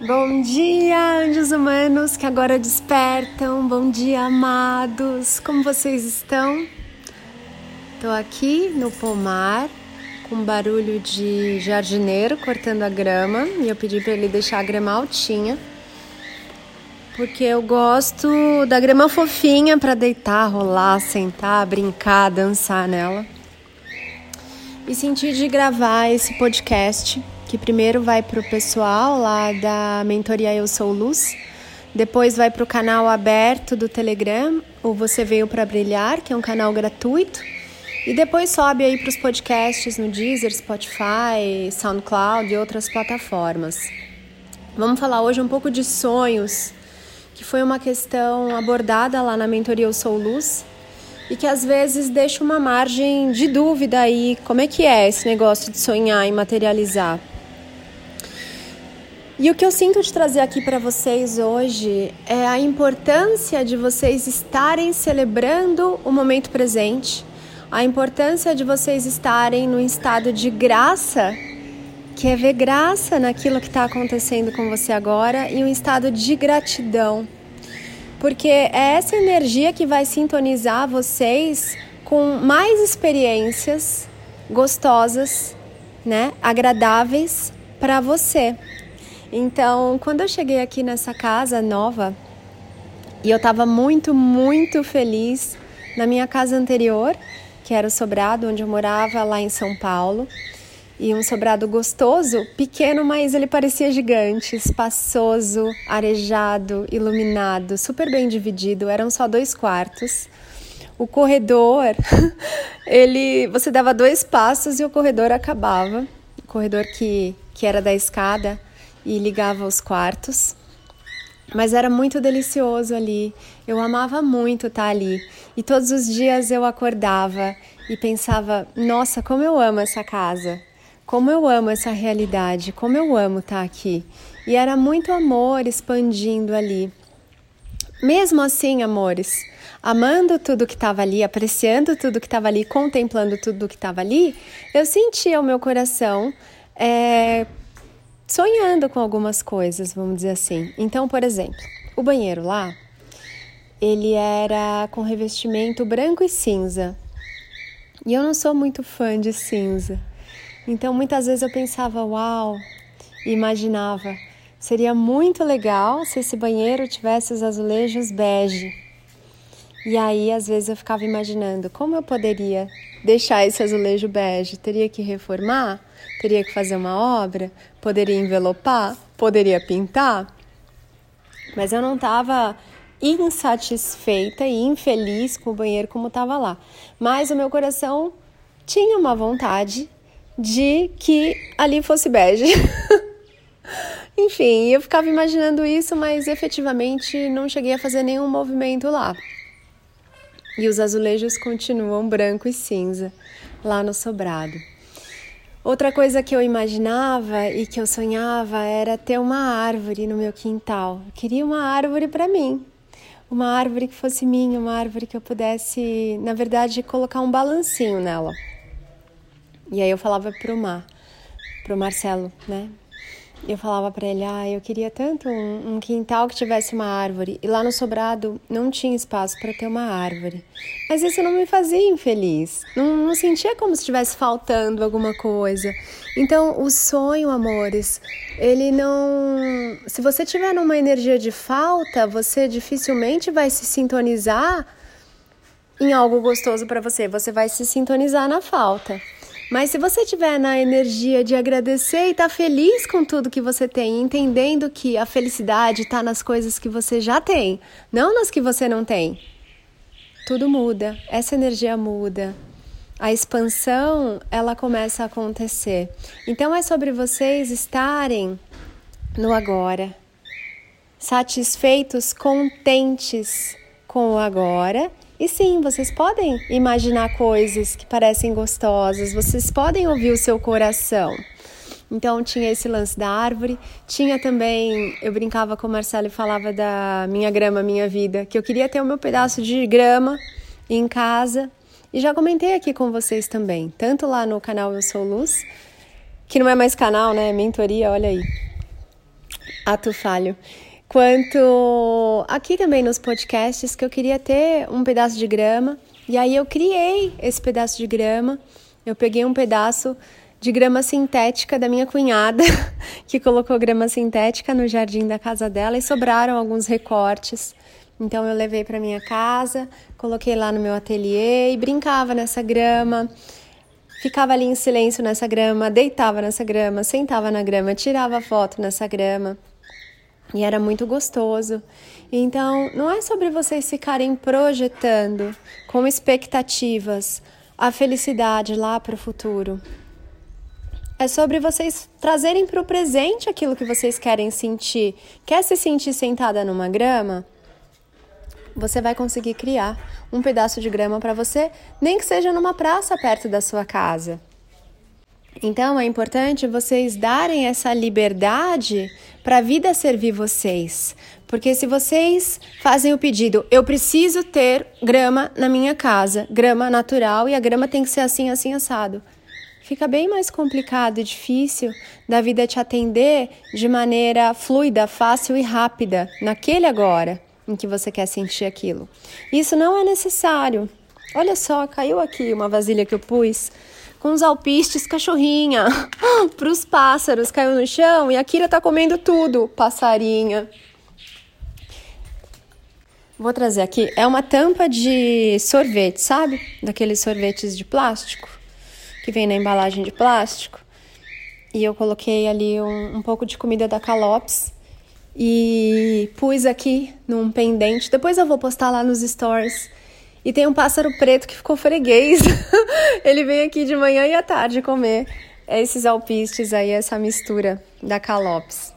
Bom dia, anjos humanos que agora despertam. Bom dia, amados. Como vocês estão? Estou aqui no pomar com barulho de jardineiro cortando a grama e eu pedi para ele deixar a grama altinha. Porque eu gosto da grama fofinha para deitar, rolar, sentar, brincar, dançar nela. E senti de gravar esse podcast que primeiro vai para o pessoal lá da mentoria Eu Sou Luz, depois vai para o canal aberto do Telegram, o Você Veio para Brilhar, que é um canal gratuito, e depois sobe aí para os podcasts no Deezer, Spotify, SoundCloud e outras plataformas. Vamos falar hoje um pouco de sonhos, que foi uma questão abordada lá na mentoria Eu Sou Luz e que às vezes deixa uma margem de dúvida aí, como é que é esse negócio de sonhar e materializar? E o que eu sinto de trazer aqui para vocês hoje é a importância de vocês estarem celebrando o momento presente, a importância de vocês estarem no estado de graça, que é ver graça naquilo que está acontecendo com você agora, e um estado de gratidão, porque é essa energia que vai sintonizar vocês com mais experiências gostosas, né, agradáveis para você. Então, quando eu cheguei aqui nessa casa nova, e eu estava muito, muito feliz na minha casa anterior, que era o sobrado onde eu morava lá em São Paulo. E um sobrado gostoso, pequeno, mas ele parecia gigante, espaçoso, arejado, iluminado, super bem dividido. Eram só dois quartos. O corredor, ele, você dava dois passos e o corredor acabava. O corredor que, que era da escada e ligava os quartos. Mas era muito delicioso ali. Eu amava muito estar ali. E todos os dias eu acordava e pensava: nossa, como eu amo essa casa. Como eu amo essa realidade. Como eu amo estar aqui. E era muito amor expandindo ali. Mesmo assim, amores, amando tudo que estava ali, apreciando tudo que estava ali, contemplando tudo que estava ali, eu sentia o meu coração é, sonhando com algumas coisas, vamos dizer assim. Então, por exemplo, o banheiro lá, ele era com revestimento branco e cinza. E eu não sou muito fã de cinza. Então, muitas vezes eu pensava, uau, e imaginava, seria muito legal se esse banheiro tivesse os azulejos bege. E aí, às vezes, eu ficava imaginando como eu poderia deixar esse azulejo bege. Teria que reformar? Teria que fazer uma obra? Poderia envelopar? Poderia pintar? Mas eu não estava insatisfeita e infeliz com o banheiro como estava lá. Mas o meu coração tinha uma vontade de que ali fosse bege. Enfim, eu ficava imaginando isso, mas efetivamente não cheguei a fazer nenhum movimento lá. E os azulejos continuam branco e cinza lá no sobrado. Outra coisa que eu imaginava e que eu sonhava era ter uma árvore no meu quintal. Eu queria uma árvore para mim, uma árvore que fosse minha, uma árvore que eu pudesse, na verdade, colocar um balancinho nela. E aí eu falava pro Mar, pro Marcelo, né? Eu falava para ele: ah, eu queria tanto um, um, quintal que tivesse uma árvore. E lá no sobrado não tinha espaço para ter uma árvore. Mas isso não me fazia infeliz. Não, não sentia como se estivesse faltando alguma coisa. Então, o sonho, amores, ele não. Se você tiver numa energia de falta, você dificilmente vai se sintonizar em algo gostoso para você. Você vai se sintonizar na falta. Mas se você tiver na energia de agradecer e estar tá feliz com tudo que você tem, entendendo que a felicidade está nas coisas que você já tem, não nas que você não tem, tudo muda, essa energia muda. A expansão, ela começa a acontecer. Então é sobre vocês estarem no agora, satisfeitos, contentes com o agora e sim, vocês podem imaginar coisas que parecem gostosas, vocês podem ouvir o seu coração. Então tinha esse lance da árvore, tinha também, eu brincava com o Marcelo e falava da minha grama, minha vida, que eu queria ter o meu pedaço de grama em casa. E já comentei aqui com vocês também, tanto lá no canal Eu Sou Luz, que não é mais canal, né? Mentoria, olha aí. ato falho. Quanto aqui também nos podcasts que eu queria ter um pedaço de grama e aí eu criei esse pedaço de grama. Eu peguei um pedaço de grama sintética da minha cunhada, que colocou grama sintética no jardim da casa dela e sobraram alguns recortes. Então eu levei para minha casa, coloquei lá no meu ateliê e brincava nessa grama. Ficava ali em silêncio nessa grama, deitava nessa grama, sentava na grama, tirava foto nessa grama. E era muito gostoso. Então, não é sobre vocês ficarem projetando com expectativas a felicidade lá para o futuro. É sobre vocês trazerem para o presente aquilo que vocês querem sentir. Quer se sentir sentada numa grama? Você vai conseguir criar um pedaço de grama para você, nem que seja numa praça perto da sua casa. Então é importante vocês darem essa liberdade para a vida servir vocês. Porque se vocês fazem o pedido, eu preciso ter grama na minha casa, grama natural e a grama tem que ser assim, assim, assado fica bem mais complicado e difícil da vida te atender de maneira fluida, fácil e rápida, naquele agora em que você quer sentir aquilo. Isso não é necessário. Olha só, caiu aqui uma vasilha que eu pus com os alpistes cachorrinha para os pássaros, caiu no chão e a Kira tá comendo tudo, passarinha. Vou trazer aqui, é uma tampa de sorvete, sabe? Daqueles sorvetes de plástico que vem na embalagem de plástico. E eu coloquei ali um, um pouco de comida da Calops e pus aqui num pendente. Depois eu vou postar lá nos stories. E tem um pássaro preto que ficou freguês. Ele vem aqui de manhã e à tarde comer esses alpistes aí, essa mistura da Calops.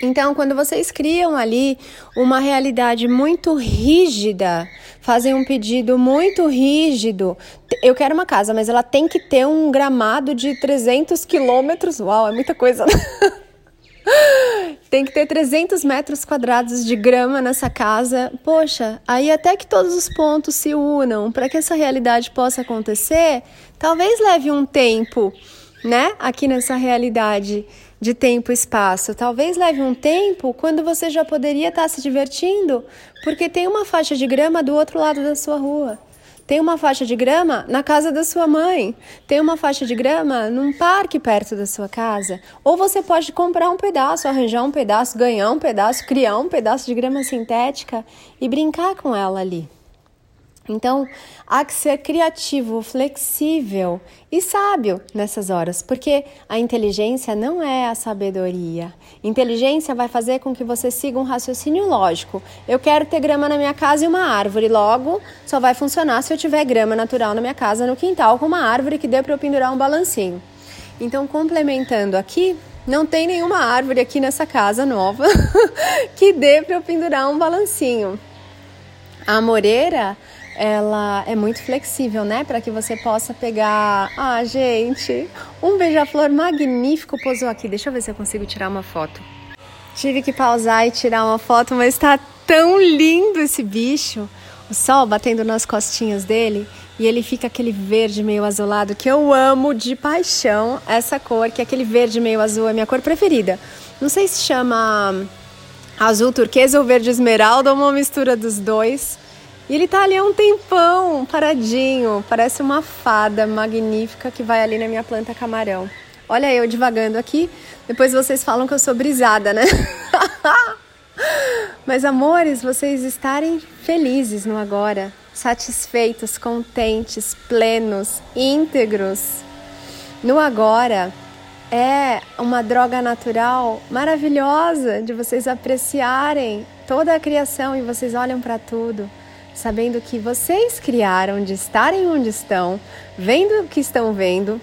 Então, quando vocês criam ali uma realidade muito rígida, fazem um pedido muito rígido, eu quero uma casa, mas ela tem que ter um gramado de 300 quilômetros. Uau, é muita coisa. Tem que ter 300 metros quadrados de grama nessa casa. Poxa, aí até que todos os pontos se unam para que essa realidade possa acontecer, talvez leve um tempo, né? Aqui nessa realidade de tempo e espaço. Talvez leve um tempo quando você já poderia estar se divertindo, porque tem uma faixa de grama do outro lado da sua rua. Tem uma faixa de grama na casa da sua mãe. Tem uma faixa de grama num parque perto da sua casa. Ou você pode comprar um pedaço, arranjar um pedaço, ganhar um pedaço, criar um pedaço de grama sintética e brincar com ela ali. Então, há que ser criativo, flexível e sábio nessas horas, porque a inteligência não é a sabedoria. Inteligência vai fazer com que você siga um raciocínio lógico. Eu quero ter grama na minha casa e uma árvore, logo só vai funcionar se eu tiver grama natural na minha casa, no quintal, com uma árvore que dê para eu pendurar um balancinho. Então, complementando aqui, não tem nenhuma árvore aqui nessa casa nova que dê para eu pendurar um balancinho. A moreira ela é muito flexível, né? Para que você possa pegar. Ah, gente, um beija-flor magnífico pousou aqui. Deixa eu ver se eu consigo tirar uma foto. Tive que pausar e tirar uma foto, mas está tão lindo esse bicho. O sol batendo nas costinhas dele e ele fica aquele verde meio azulado que eu amo de paixão essa cor, que é aquele verde meio azul, é minha cor preferida. Não sei se chama azul turquesa ou verde esmeralda ou uma mistura dos dois. E ele tá ali há um tempão, paradinho. Parece uma fada magnífica que vai ali na minha planta camarão. Olha eu divagando aqui. Depois vocês falam que eu sou brisada, né? Mas amores, vocês estarem felizes no agora, satisfeitos, contentes, plenos, íntegros no agora é uma droga natural maravilhosa de vocês apreciarem toda a criação e vocês olham para tudo sabendo que vocês criaram de estarem onde estão, vendo o que estão vendo,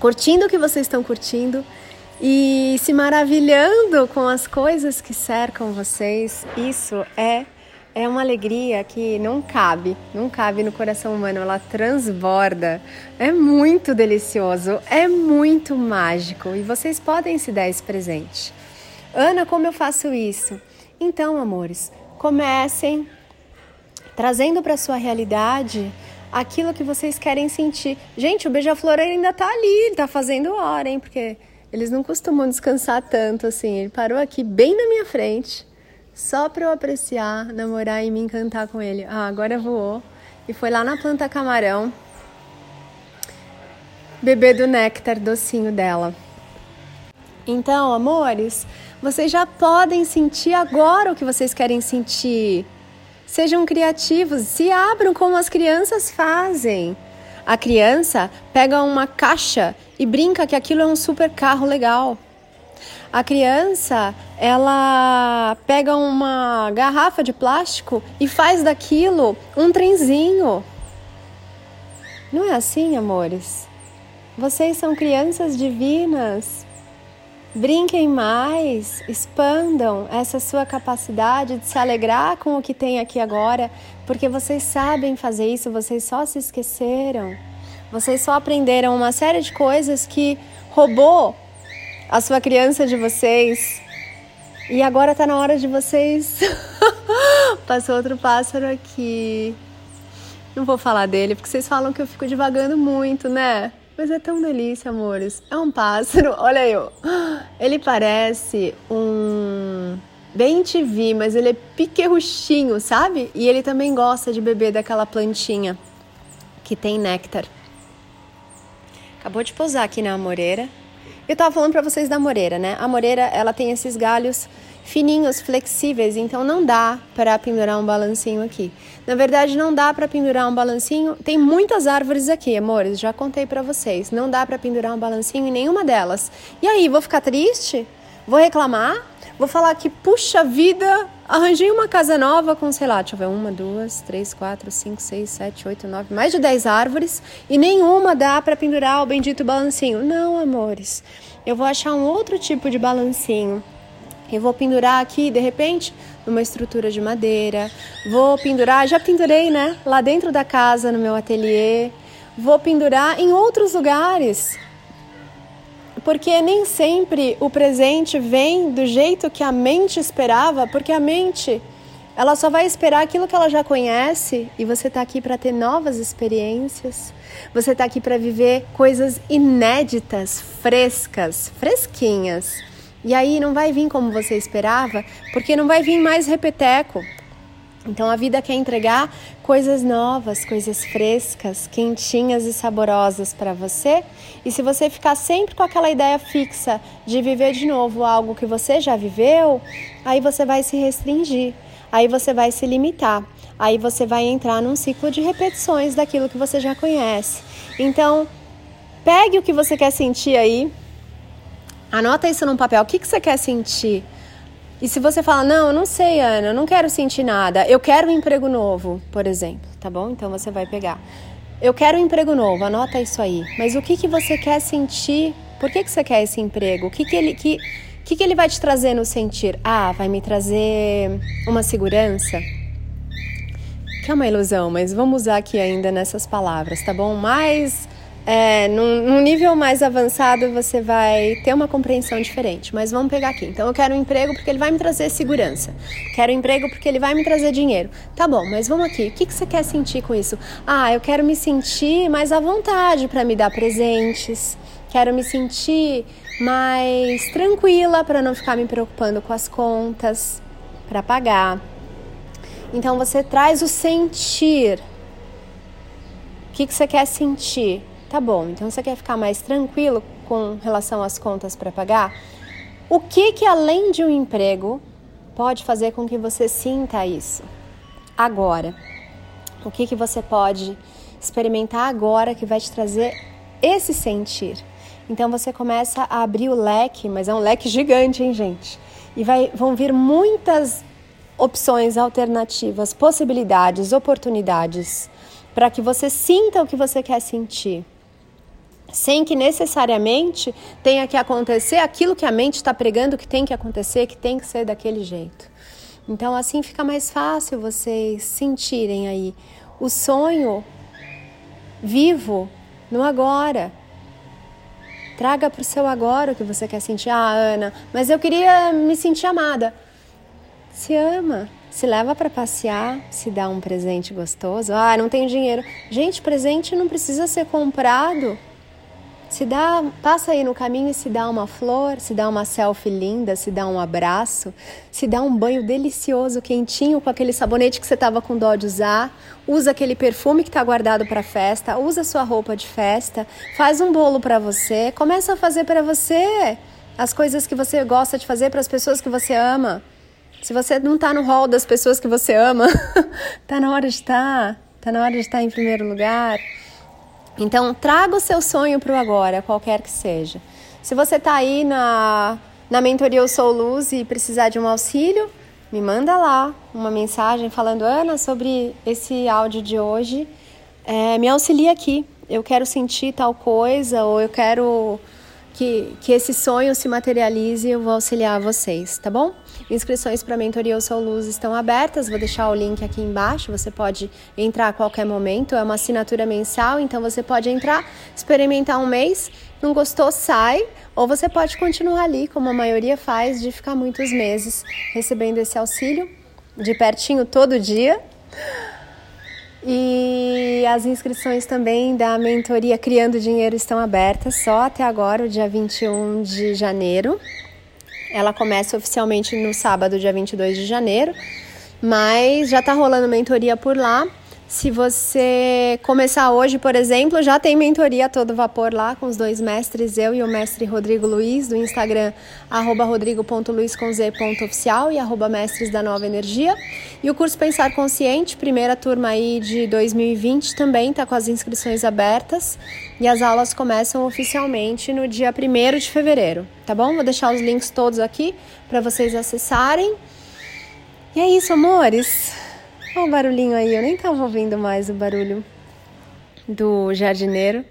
curtindo o que vocês estão curtindo e se maravilhando com as coisas que cercam vocês. Isso é é uma alegria que não cabe, não cabe no coração humano, ela transborda. É muito delicioso, é muito mágico e vocês podem se dar esse presente. Ana, como eu faço isso? Então, amores, comecem trazendo para sua realidade aquilo que vocês querem sentir. Gente, o beija-flor ainda tá ali, tá fazendo hora, hein? Porque Eles não costumam descansar tanto assim. Ele parou aqui bem na minha frente, só para eu apreciar, namorar e me encantar com ele. Ah, agora voou e foi lá na planta camarão beber do néctar docinho dela. Então, amores, vocês já podem sentir agora o que vocês querem sentir. Sejam criativos, se abram como as crianças fazem. A criança pega uma caixa e brinca que aquilo é um super carro legal. A criança, ela pega uma garrafa de plástico e faz daquilo um trenzinho. Não é assim, amores? Vocês são crianças divinas. Brinquem mais, expandam essa sua capacidade de se alegrar com o que tem aqui agora, porque vocês sabem fazer isso, vocês só se esqueceram. Vocês só aprenderam uma série de coisas que roubou a sua criança de vocês. E agora tá na hora de vocês. Passou outro pássaro aqui. Não vou falar dele, porque vocês falam que eu fico divagando muito, né? Mas é tão delícia, amores. É um pássaro, olha eu. Ele parece um bem TV, mas ele é piquerruchinho, sabe? E ele também gosta de beber daquela plantinha que tem néctar. Acabou de pousar aqui na amoreira. Eu tava falando para vocês da amoreira, né? A amoreira, ela tem esses galhos fininhos, flexíveis, então não dá para pendurar um balancinho aqui. Na verdade, não dá para pendurar um balancinho. Tem muitas árvores aqui, amores, já contei para vocês. Não dá para pendurar um balancinho em nenhuma delas. E aí, vou ficar triste? Vou reclamar? Vou falar que, puxa vida, arranjei uma casa nova com, sei lá, deixa eu ver, uma, duas, três, quatro, cinco, seis, sete, oito, nove, mais de dez árvores e nenhuma dá para pendurar o bendito balancinho. Não, amores, eu vou achar um outro tipo de balancinho eu vou pendurar aqui, de repente, numa estrutura de madeira. Vou pendurar, já pendurei, né? Lá dentro da casa, no meu ateliê. Vou pendurar em outros lugares. Porque nem sempre o presente vem do jeito que a mente esperava, porque a mente ela só vai esperar aquilo que ela já conhece e você está aqui para ter novas experiências. Você está aqui para viver coisas inéditas, frescas, fresquinhas. E aí não vai vir como você esperava, porque não vai vir mais repeteco. Então a vida quer entregar coisas novas, coisas frescas, quentinhas e saborosas para você. E se você ficar sempre com aquela ideia fixa de viver de novo algo que você já viveu, aí você vai se restringir, aí você vai se limitar, aí você vai entrar num ciclo de repetições daquilo que você já conhece. Então, pegue o que você quer sentir aí, Anota isso num papel. O que, que você quer sentir? E se você fala, não, eu não sei, Ana, eu não quero sentir nada, eu quero um emprego novo, por exemplo, tá bom? Então você vai pegar. Eu quero um emprego novo, anota isso aí. Mas o que, que você quer sentir? Por que, que você quer esse emprego? O que, que ele. Que, que, que ele vai te trazer no sentir? Ah, vai me trazer uma segurança? Que é uma ilusão, mas vamos usar aqui ainda nessas palavras, tá bom? Mais é, num, num, nível mais avançado você vai ter uma compreensão diferente. Mas vamos pegar aqui. Então eu quero um emprego porque ele vai me trazer segurança. Quero um emprego porque ele vai me trazer dinheiro. Tá bom, mas vamos aqui. O que, que você quer sentir com isso? Ah, eu quero me sentir mais à vontade para me dar presentes. Quero me sentir mais tranquila para não ficar me preocupando com as contas para pagar. Então você traz o sentir. O que, que você quer sentir? Tá bom, então você quer ficar mais tranquilo com relação às contas para pagar? O que que além de um emprego pode fazer com que você sinta isso agora? O que que você pode experimentar agora que vai te trazer esse sentir? Então você começa a abrir o leque, mas é um leque gigante, hein, gente? E vai, vão vir muitas opções alternativas, possibilidades, oportunidades para que você sinta o que você quer sentir sem que necessariamente tenha que acontecer aquilo que a mente está pregando que tem que acontecer, que tem que ser daquele jeito. Então, assim fica mais fácil vocês sentirem aí o sonho vivo no agora. Traga para o seu agora o que você quer sentir. Ah, Ana, mas eu queria me sentir amada. Se ama, se leva para passear, se dá um presente gostoso. Ah, não tenho dinheiro. Gente, presente não precisa ser comprado. Se dá, passa aí no caminho e se dá uma flor, se dá uma selfie linda, se dá um abraço, se dá um banho delicioso, quentinho com aquele sabonete que você estava com dó de usar, usa aquele perfume que está guardado para festa, usa sua roupa de festa, faz um bolo para você, começa a fazer para você as coisas que você gosta de fazer para as pessoas que você ama. Se você não está no hall das pessoas que você ama, tá na hora de estar, tá, tá na hora de estar em primeiro lugar. Então, traga o seu sonho para o agora, qualquer que seja. Se você está aí na, na mentoria Eu Sou Luz e precisar de um auxílio, me manda lá uma mensagem falando, Ana, sobre esse áudio de hoje. É, me auxilia aqui. Eu quero sentir tal coisa, ou eu quero que, que esse sonho se materialize, eu vou auxiliar vocês, tá bom? Inscrições para a mentoria Eu Sou Luz estão abertas, vou deixar o link aqui embaixo, você pode entrar a qualquer momento, é uma assinatura mensal, então você pode entrar, experimentar um mês, não gostou, sai, ou você pode continuar ali, como a maioria faz, de ficar muitos meses recebendo esse auxílio, de pertinho todo dia. E as inscrições também da mentoria Criando Dinheiro estão abertas só até agora, o dia 21 de janeiro. Ela começa oficialmente no sábado, dia 22 de janeiro, mas já está rolando mentoria por lá. Se você começar hoje, por exemplo, já tem mentoria todo vapor lá com os dois mestres, eu e o mestre Rodrigo Luiz, do Instagram, arroba rodrigo.luiz.oficial e arroba mestres da nova energia. E o curso Pensar Consciente, primeira turma aí de 2020, também está com as inscrições abertas e as aulas começam oficialmente no dia 1 de fevereiro, tá bom? Vou deixar os links todos aqui para vocês acessarem. E é isso, amores. Olha o barulhinho aí, eu nem estava ouvindo mais o barulho do jardineiro,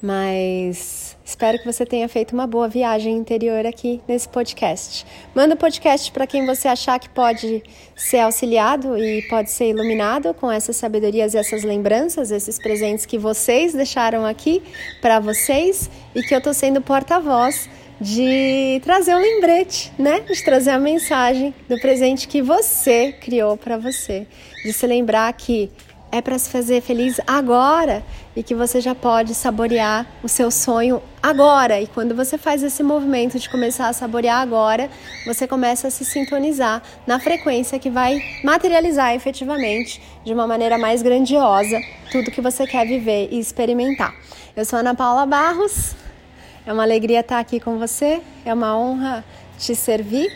mas espero que você tenha feito uma boa viagem interior aqui nesse podcast. Manda o podcast para quem você achar que pode ser auxiliado e pode ser iluminado com essas sabedorias e essas lembranças, esses presentes que vocês deixaram aqui para vocês e que eu estou sendo porta-voz de trazer um lembrete, né? De trazer a mensagem do presente que você criou para você, de se lembrar que é para se fazer feliz agora e que você já pode saborear o seu sonho agora. E quando você faz esse movimento de começar a saborear agora, você começa a se sintonizar na frequência que vai materializar efetivamente de uma maneira mais grandiosa tudo que você quer viver e experimentar. Eu sou Ana Paula Barros. É uma alegria estar aqui com você, é uma honra te servir,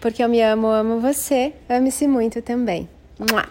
porque eu me amo, amo você, ame-se muito também. Mua!